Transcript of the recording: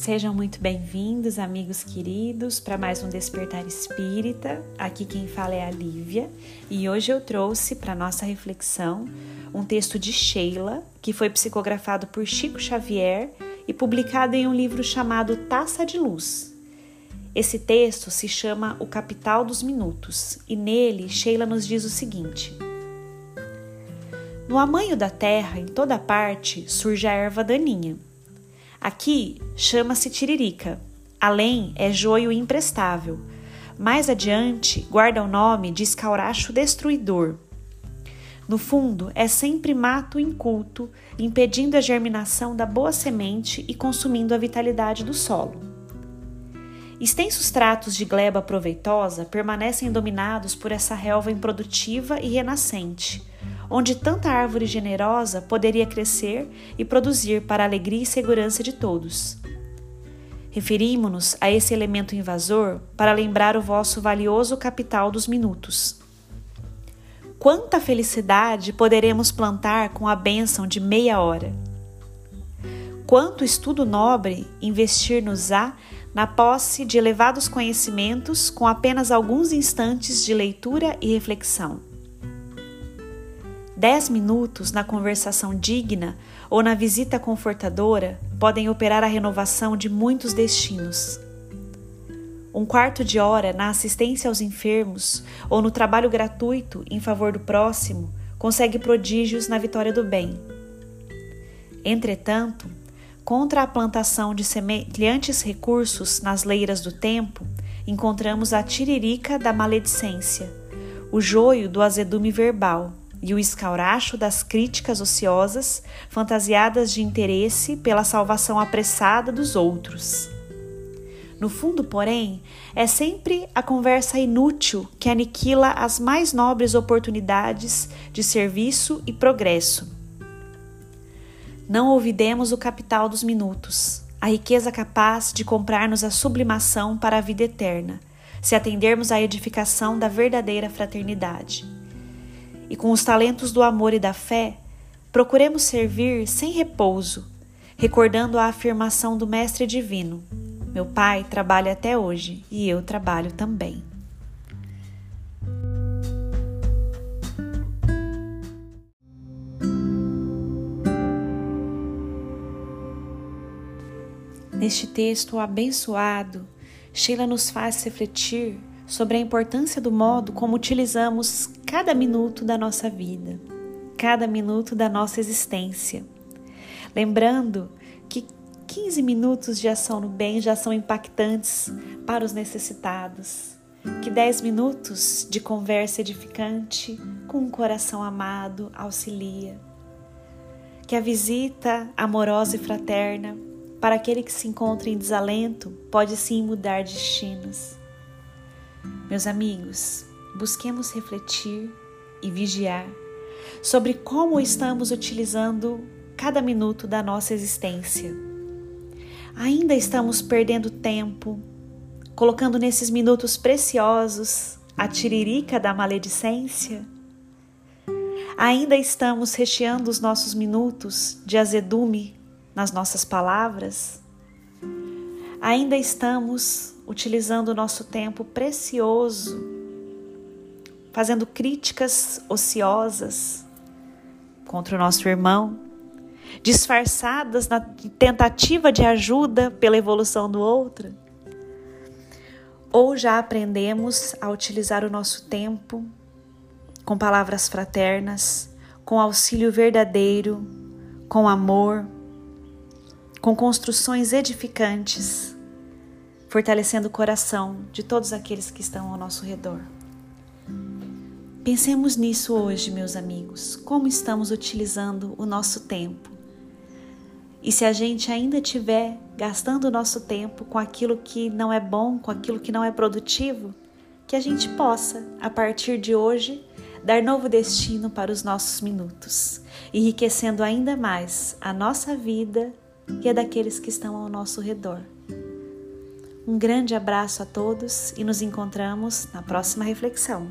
Sejam muito bem-vindos, amigos queridos, para mais um Despertar Espírita. Aqui quem fala é a Lívia e hoje eu trouxe para nossa reflexão um texto de Sheila, que foi psicografado por Chico Xavier e publicado em um livro chamado Taça de Luz. Esse texto se chama O Capital dos Minutos e nele Sheila nos diz o seguinte: No amanho da terra, em toda parte, surge a erva daninha. Aqui chama-se tiririca, além é joio imprestável. Mais adiante guarda o nome de escauracho destruidor no fundo, é sempre mato inculto, impedindo a germinação da boa semente e consumindo a vitalidade do solo. Extensos tratos de gleba proveitosa permanecem dominados por essa relva improdutiva e renascente, onde tanta árvore generosa poderia crescer e produzir para a alegria e segurança de todos. Referimos-nos a esse elemento invasor para lembrar o vosso valioso capital dos minutos quanta felicidade poderemos plantar com a bênção de meia hora. Quanto estudo nobre investir-nos-á na posse de elevados conhecimentos com apenas alguns instantes de leitura e reflexão. Dez minutos na conversação digna ou na visita confortadora podem operar a renovação de muitos destinos. Um quarto de hora na assistência aos enfermos ou no trabalho gratuito em favor do próximo consegue prodígios na vitória do bem. Entretanto, contra a plantação de semelhantes recursos nas leiras do tempo, encontramos a tiririca da maledicência, o joio do azedume verbal e o escauracho das críticas ociosas fantasiadas de interesse pela salvação apressada dos outros. No fundo, porém, é sempre a conversa inútil que aniquila as mais nobres oportunidades de serviço e progresso. Não ouvidemos o capital dos minutos, a riqueza capaz de comprar-nos a sublimação para a vida eterna, se atendermos à edificação da verdadeira fraternidade. E com os talentos do amor e da fé, procuremos servir sem repouso, recordando a afirmação do Mestre Divino meu pai trabalha até hoje e eu trabalho também. Neste texto abençoado, Sheila nos faz refletir sobre a importância do modo como utilizamos cada minuto da nossa vida, cada minuto da nossa existência. Lembrando que 15 minutos de ação no bem já são impactantes para os necessitados. Que 10 minutos de conversa edificante com um coração amado auxilia. Que a visita amorosa e fraterna para aquele que se encontra em desalento pode sim mudar destinos. Meus amigos, busquemos refletir e vigiar sobre como estamos utilizando cada minuto da nossa existência ainda estamos perdendo tempo, colocando nesses minutos preciosos a tiririca da maledicência? Ainda estamos recheando os nossos minutos de azedume nas nossas palavras? Ainda estamos utilizando o nosso tempo precioso, fazendo críticas ociosas contra o nosso irmão? disfarçadas na tentativa de ajuda pela evolução do outro? Ou já aprendemos a utilizar o nosso tempo com palavras fraternas, com auxílio verdadeiro, com amor, com construções edificantes, fortalecendo o coração de todos aqueles que estão ao nosso redor? Pensemos nisso hoje, meus amigos. Como estamos utilizando o nosso tempo? E se a gente ainda estiver gastando o nosso tempo com aquilo que não é bom, com aquilo que não é produtivo, que a gente possa, a partir de hoje, dar novo destino para os nossos minutos, enriquecendo ainda mais a nossa vida e a daqueles que estão ao nosso redor. Um grande abraço a todos e nos encontramos na próxima reflexão.